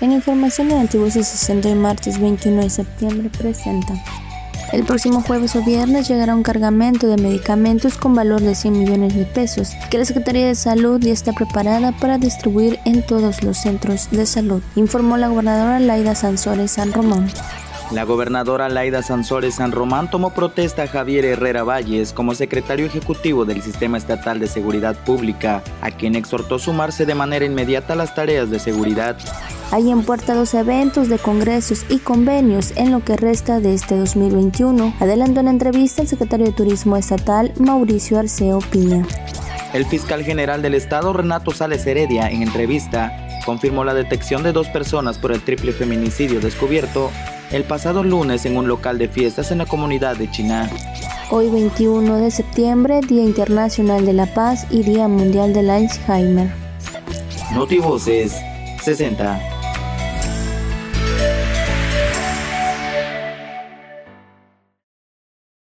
En información de Antiguos 60 y martes 21 de septiembre presenta. El próximo jueves o viernes llegará un cargamento de medicamentos con valor de 100 millones de pesos que la Secretaría de Salud ya está preparada para distribuir en todos los centros de salud, informó la gobernadora Laida Sansores San Román. La gobernadora Laida Sansores San Román tomó protesta a Javier Herrera Valles como secretario ejecutivo del Sistema Estatal de Seguridad Pública, a quien exhortó sumarse de manera inmediata a las tareas de seguridad. Hay en puerta dos eventos de congresos y convenios en lo que resta de este 2021, adelantó en entrevista el secretario de Turismo Estatal Mauricio Arceo Piña. El fiscal general del Estado, Renato Sales Heredia, en entrevista, confirmó la detección de dos personas por el triple feminicidio descubierto el pasado lunes en un local de fiestas en la comunidad de Chiná. Hoy 21 de septiembre, Día Internacional de la Paz y Día Mundial del Alzheimer. Notivoces 60.